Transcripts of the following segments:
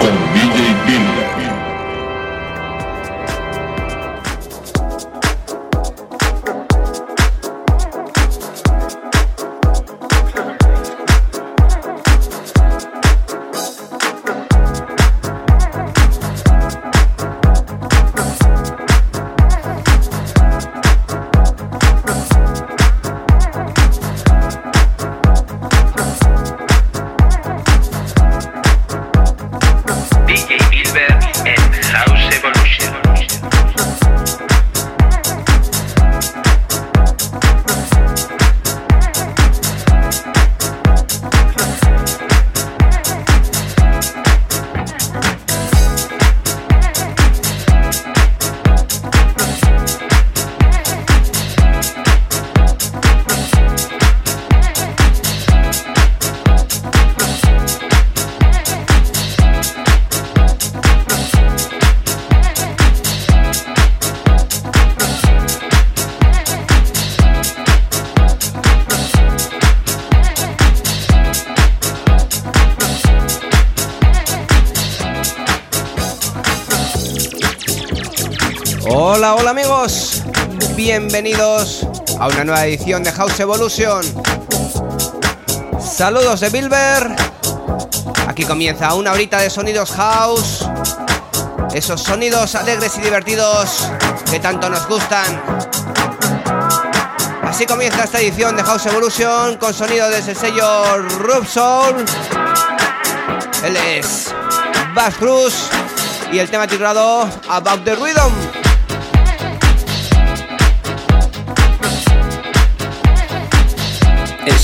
con DJ. Bienvenidos a una nueva edición de House Evolution. Saludos de Bilber. Aquí comienza una horita de sonidos house. Esos sonidos alegres y divertidos que tanto nos gustan. Así comienza esta edición de House Evolution con sonido desde el sello Rub Soul. Él es Bass Cruz y el tema titulado About the Rhythm.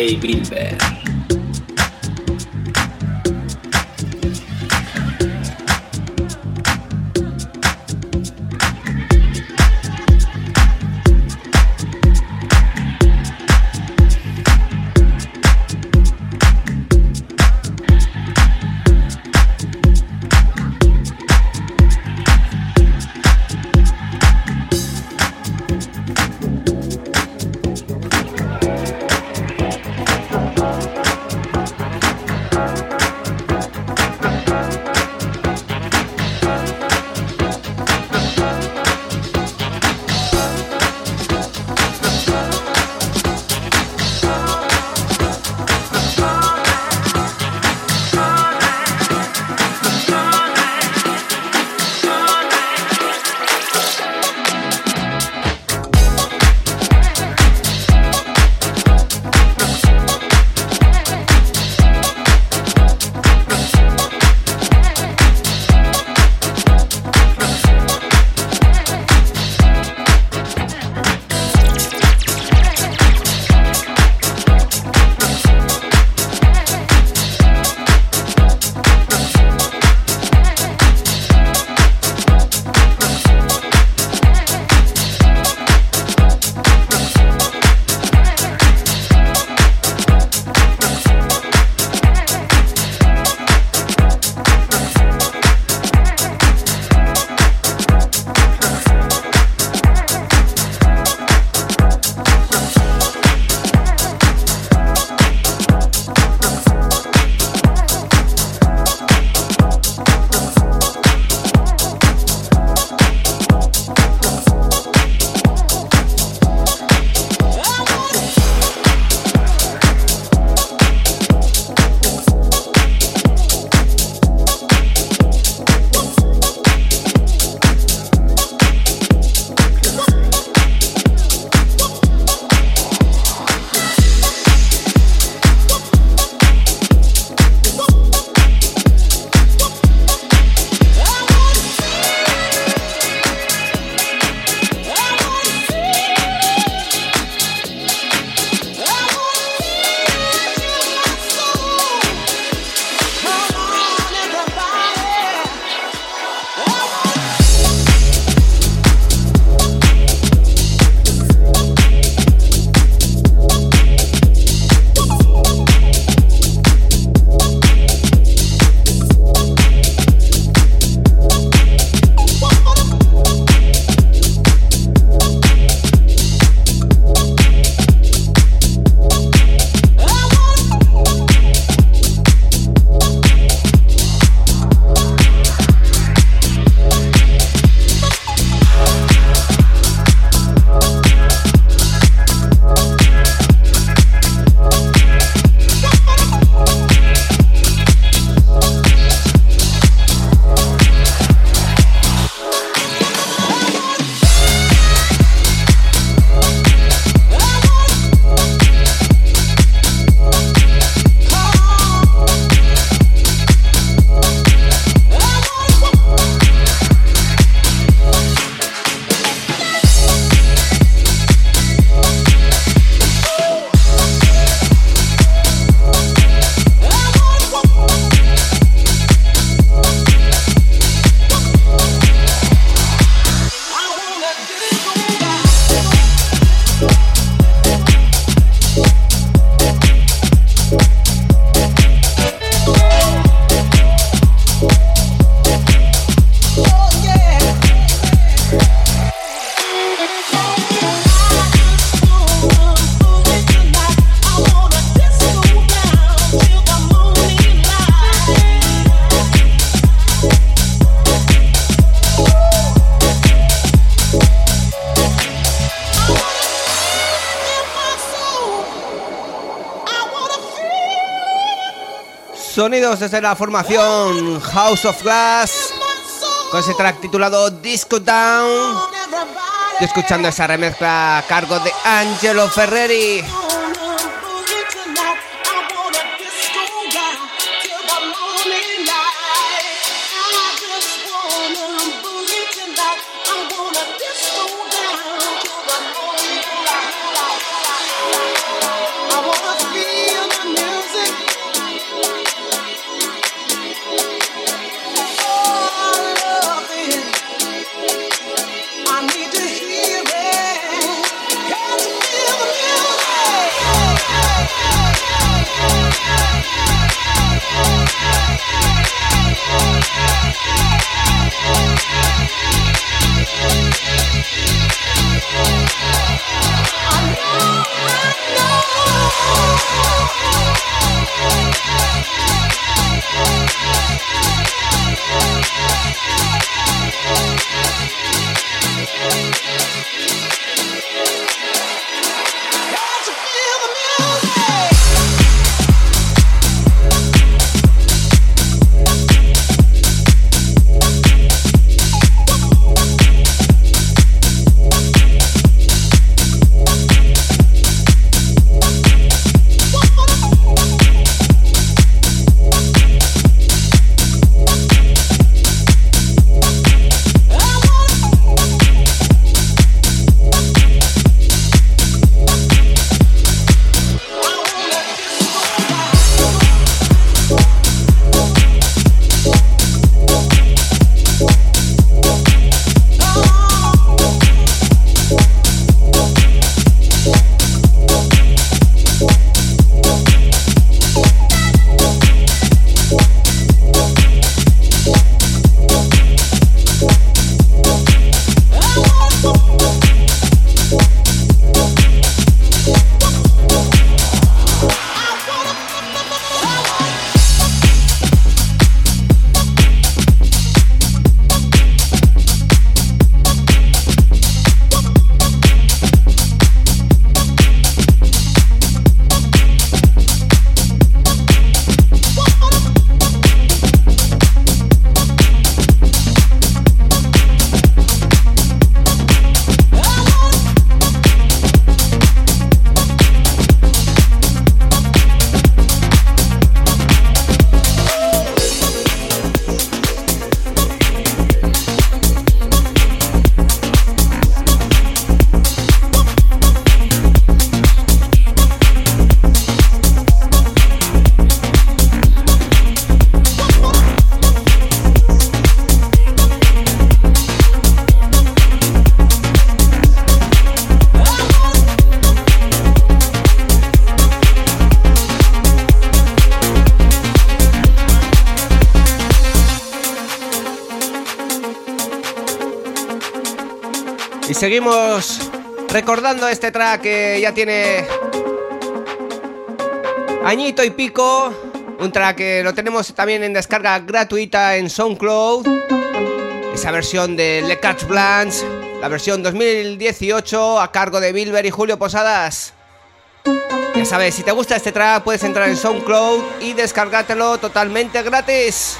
DJ Bilber. Desde la formación House of Glass con ese track titulado Disco Down. Estoy escuchando esa remezcla a cargo de Angelo Ferreri. Recordando este track que ya tiene añito y pico. Un track que lo tenemos también en descarga gratuita en SoundCloud. Esa versión de Le Catch Blanche, la versión 2018 a cargo de Bilber y Julio Posadas. Ya sabes, si te gusta este track puedes entrar en SoundCloud y descargártelo totalmente gratis.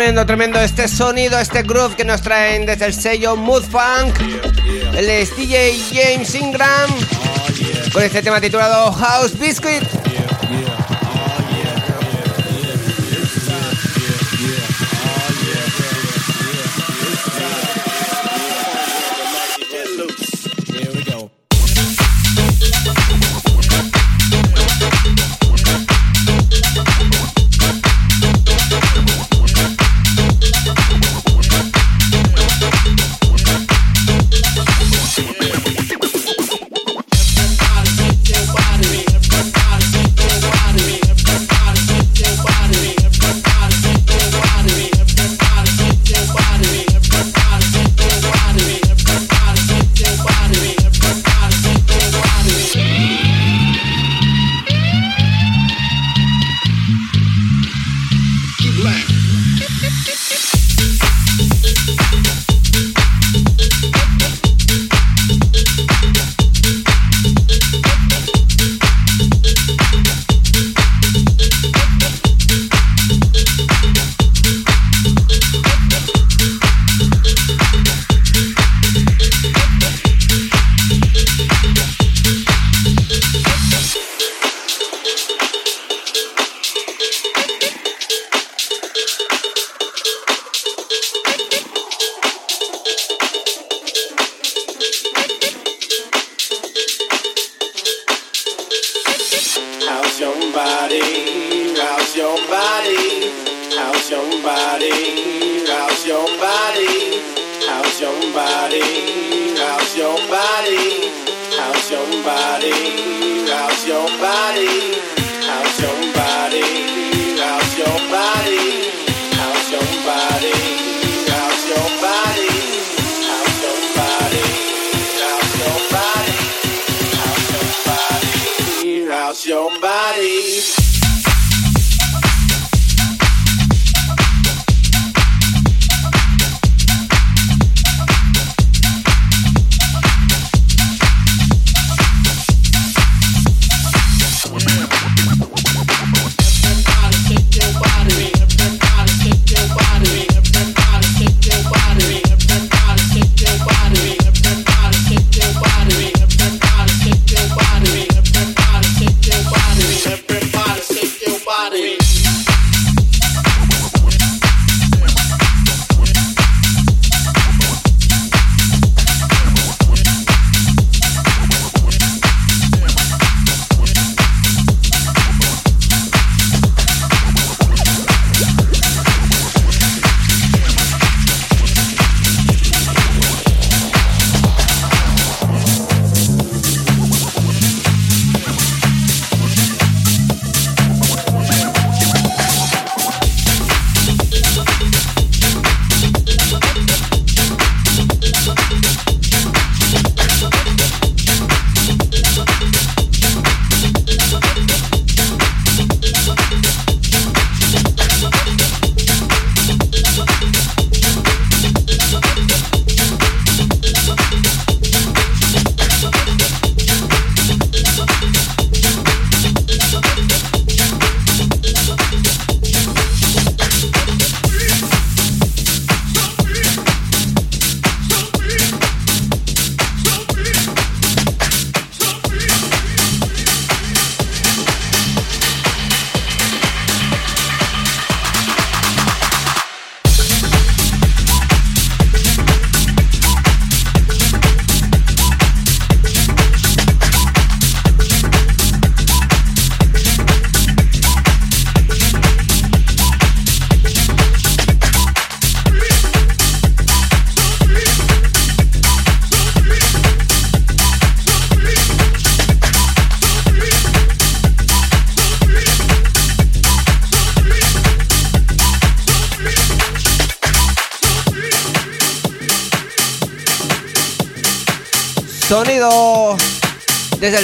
Tremendo, tremendo este sonido, este groove que nos traen desde el sello Mood Funk. El es DJ James Ingram con este tema titulado House Biscuit. Sonido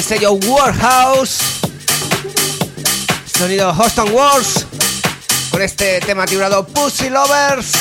sello Warhouse. Sonido Houston Wars. Con este tema titulado Pussy Lovers.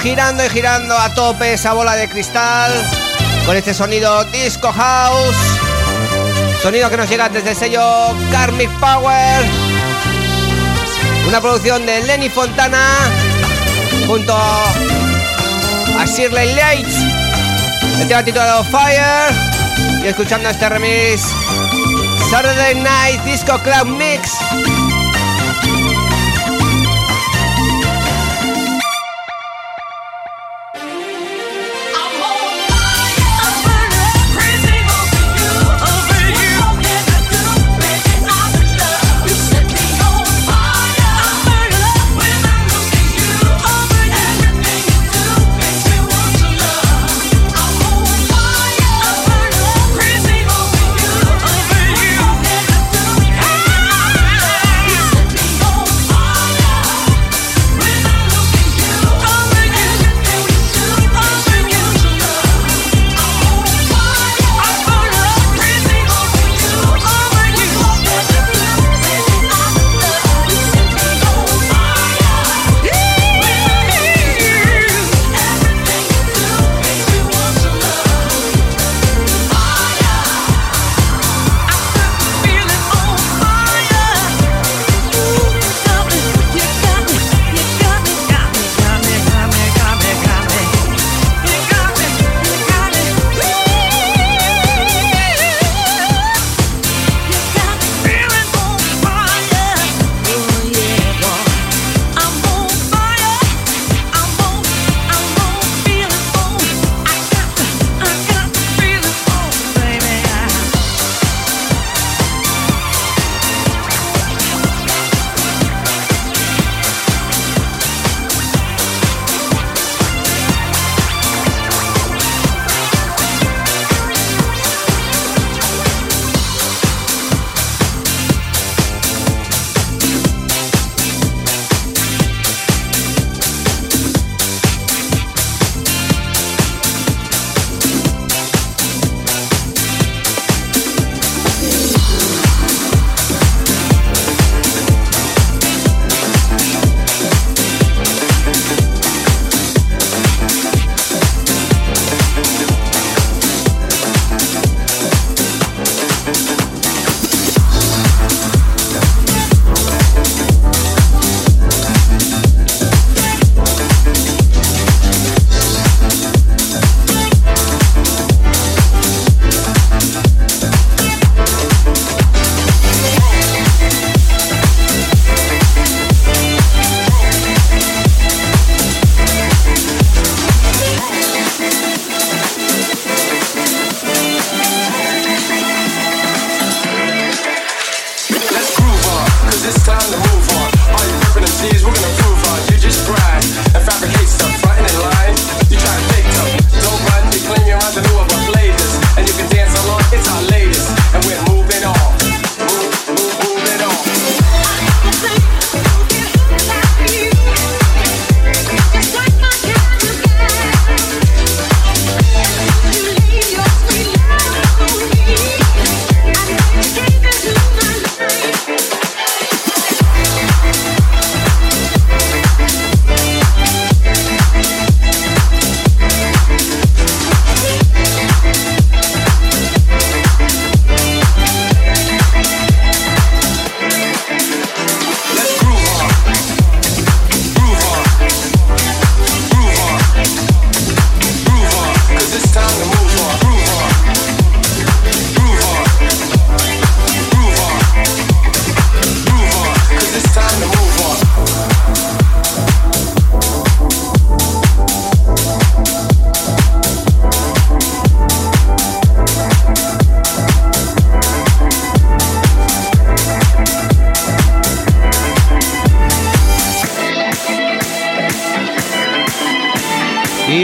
Girando y girando a tope esa bola de cristal con este sonido Disco House. Sonido que nos llega desde el sello Karmic Power. Una producción de Lenny Fontana junto a Shirley Lights. El tema titulado Fire. Y escuchando este remix Saturday Night Disco Club Mix.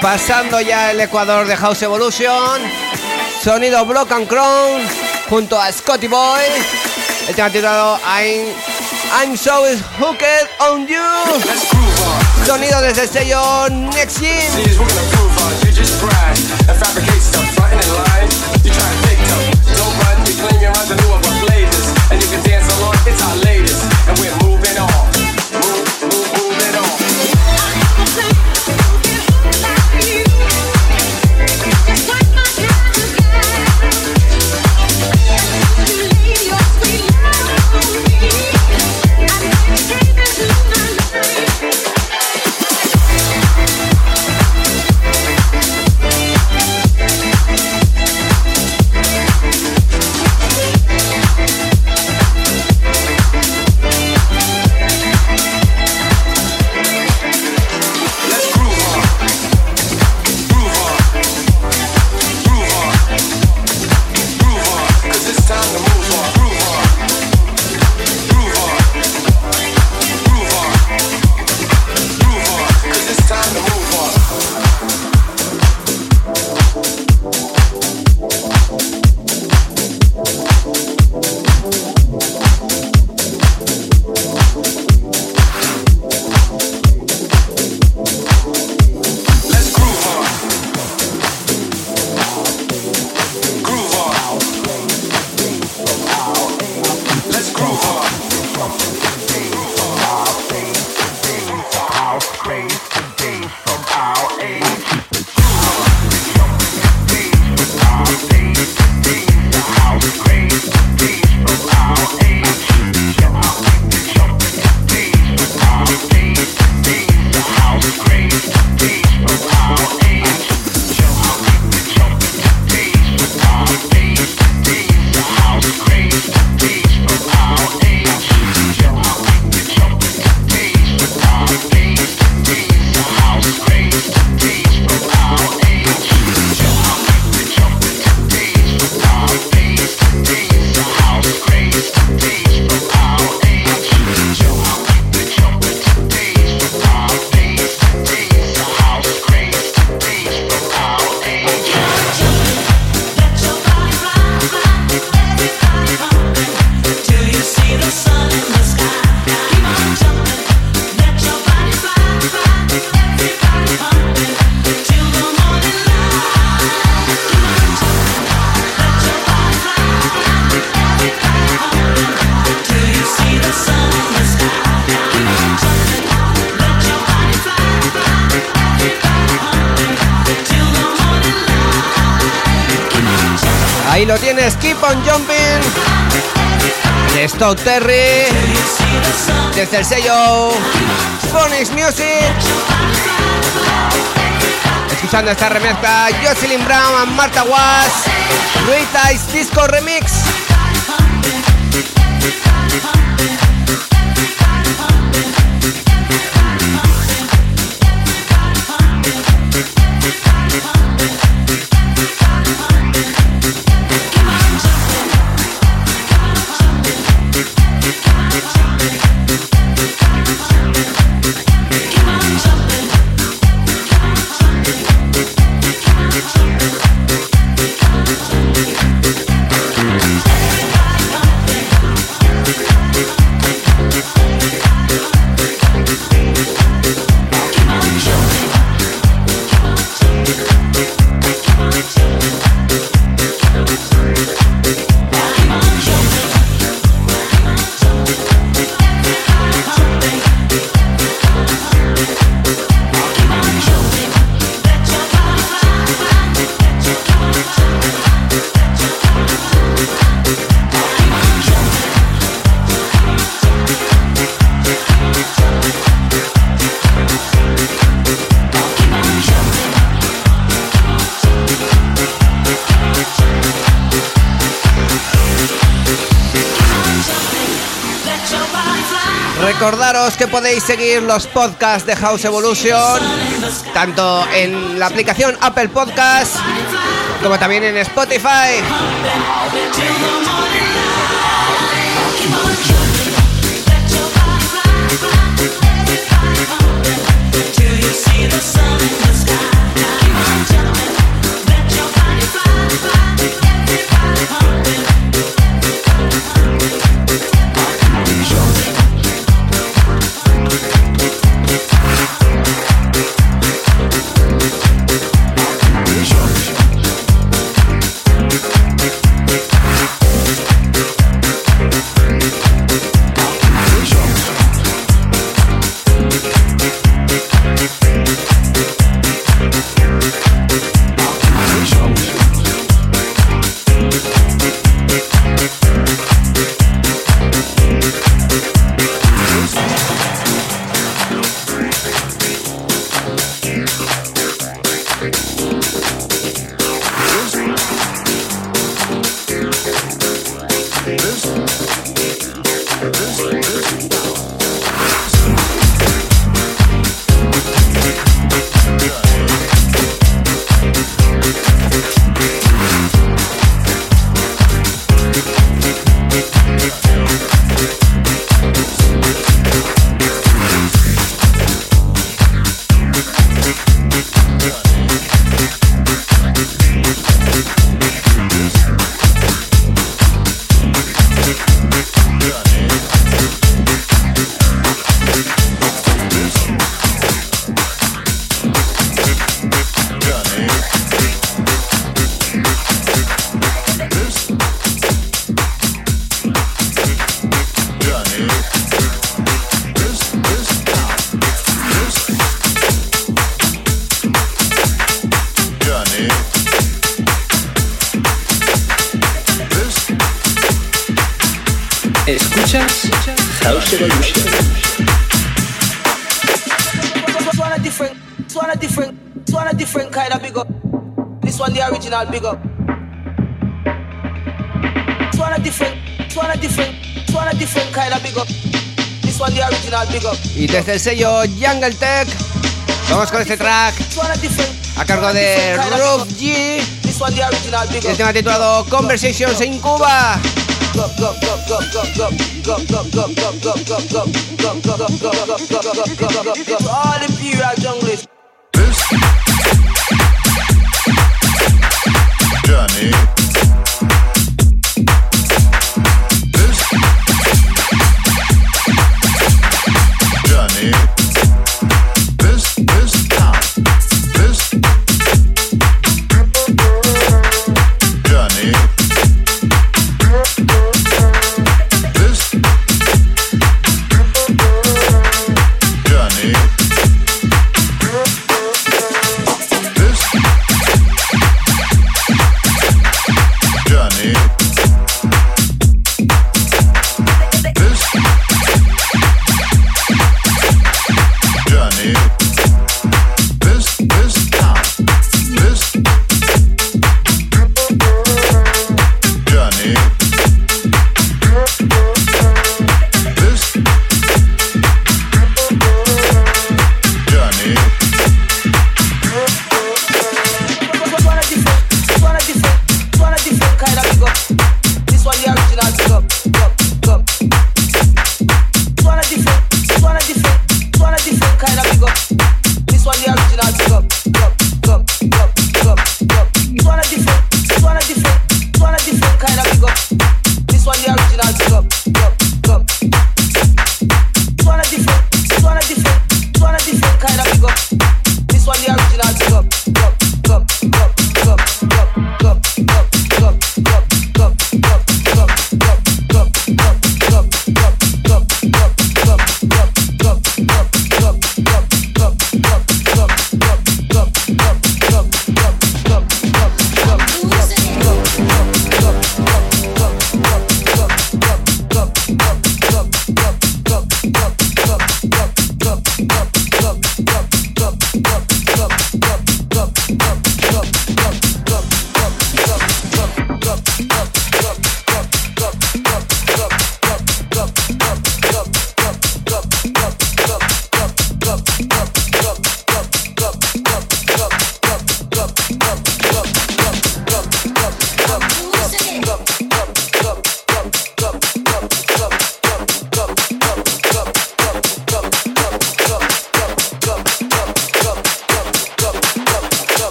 Pasando ya el Ecuador de House Evolution. Sonido Block and Crown junto a Scotty Boy. El tema titulado I'm, I'm So Hooked on You. Sonido desde el sello Next Gen. Terry. Desde el sello Phonics Music. Escuchando esta remezcla, Jocelyn Brown Marta Was. Rita Disco Remix. Seguir los podcasts de House Evolution tanto en la aplicación Apple Podcast como también en Spotify. This one the original big up. Y desde el sello Jungle Tech, vamos con este track a cargo de Roof G. El tema titulado Conversations en Cuba. All imperial junglers. Yeah.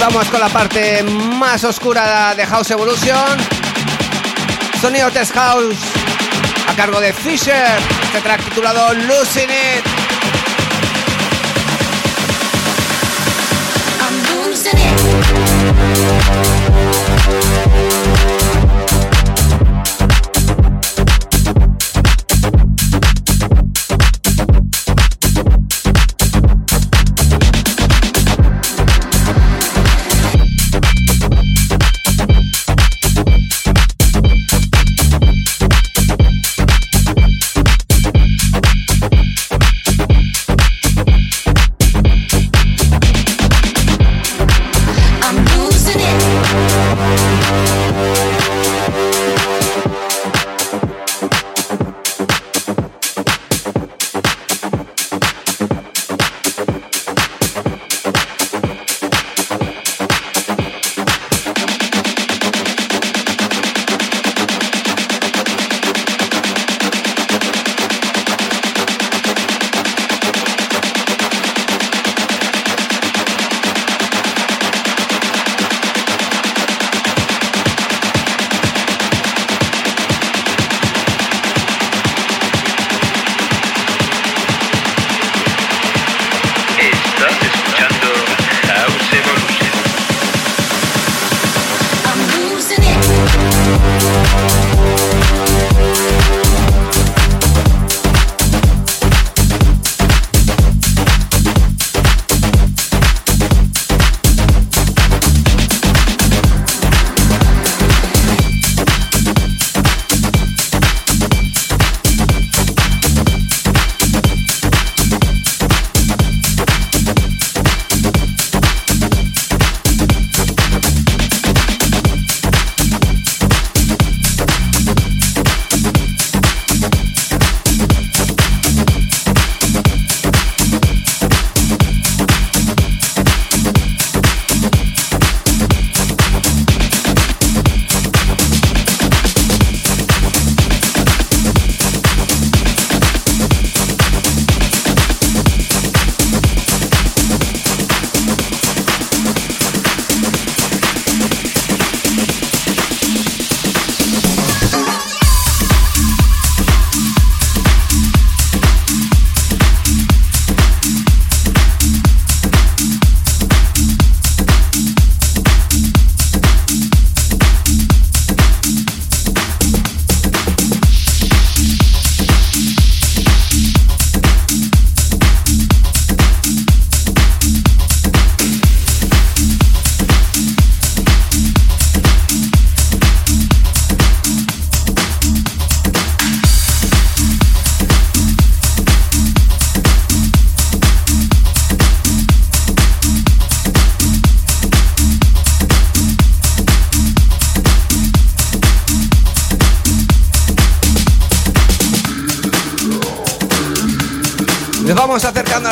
Vamos con la parte más oscura de House Evolution. Sonido Test House a cargo de Fisher. Este track titulado Losing losing it.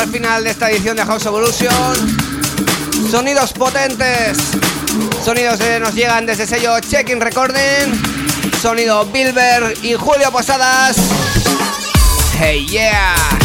Al final de esta edición de House Evolution. Sonidos potentes. Sonidos que nos llegan desde sello Checking Recording. Sonido Bilber y Julio Posadas. Hey yeah.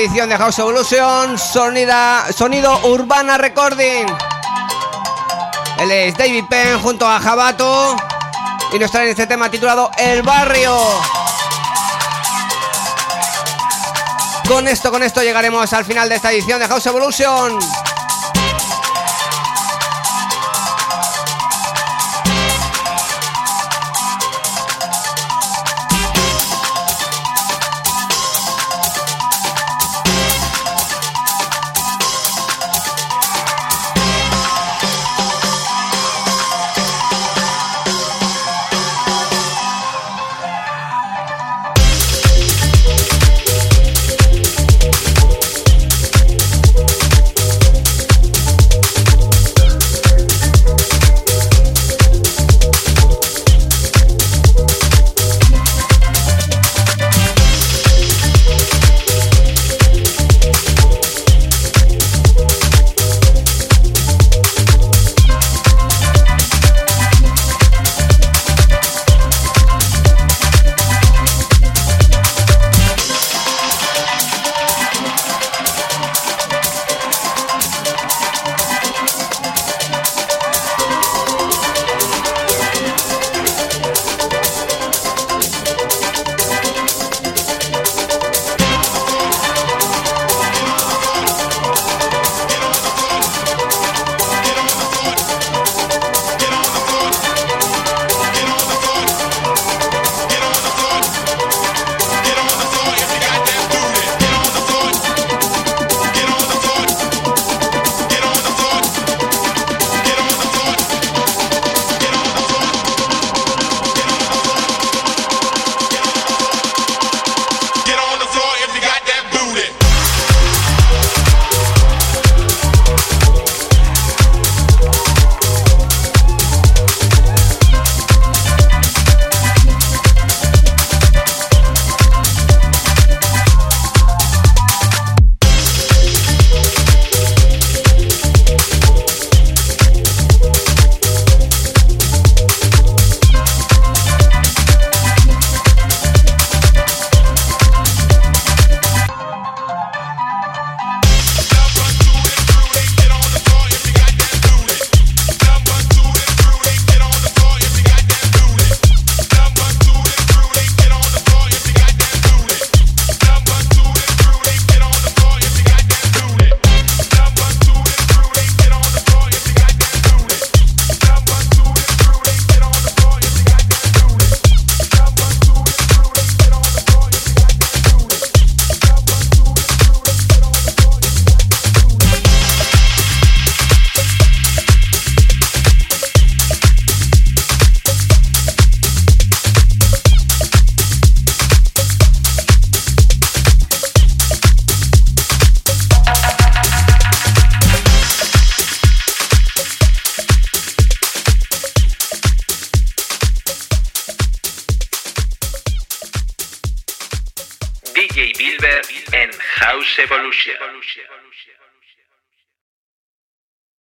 Edición de House Evolution, sonido Urbana Recording. Él es David Penn junto a Jabato y nos traen este tema titulado El Barrio. Con esto, con esto llegaremos al final de esta edición de House Evolution.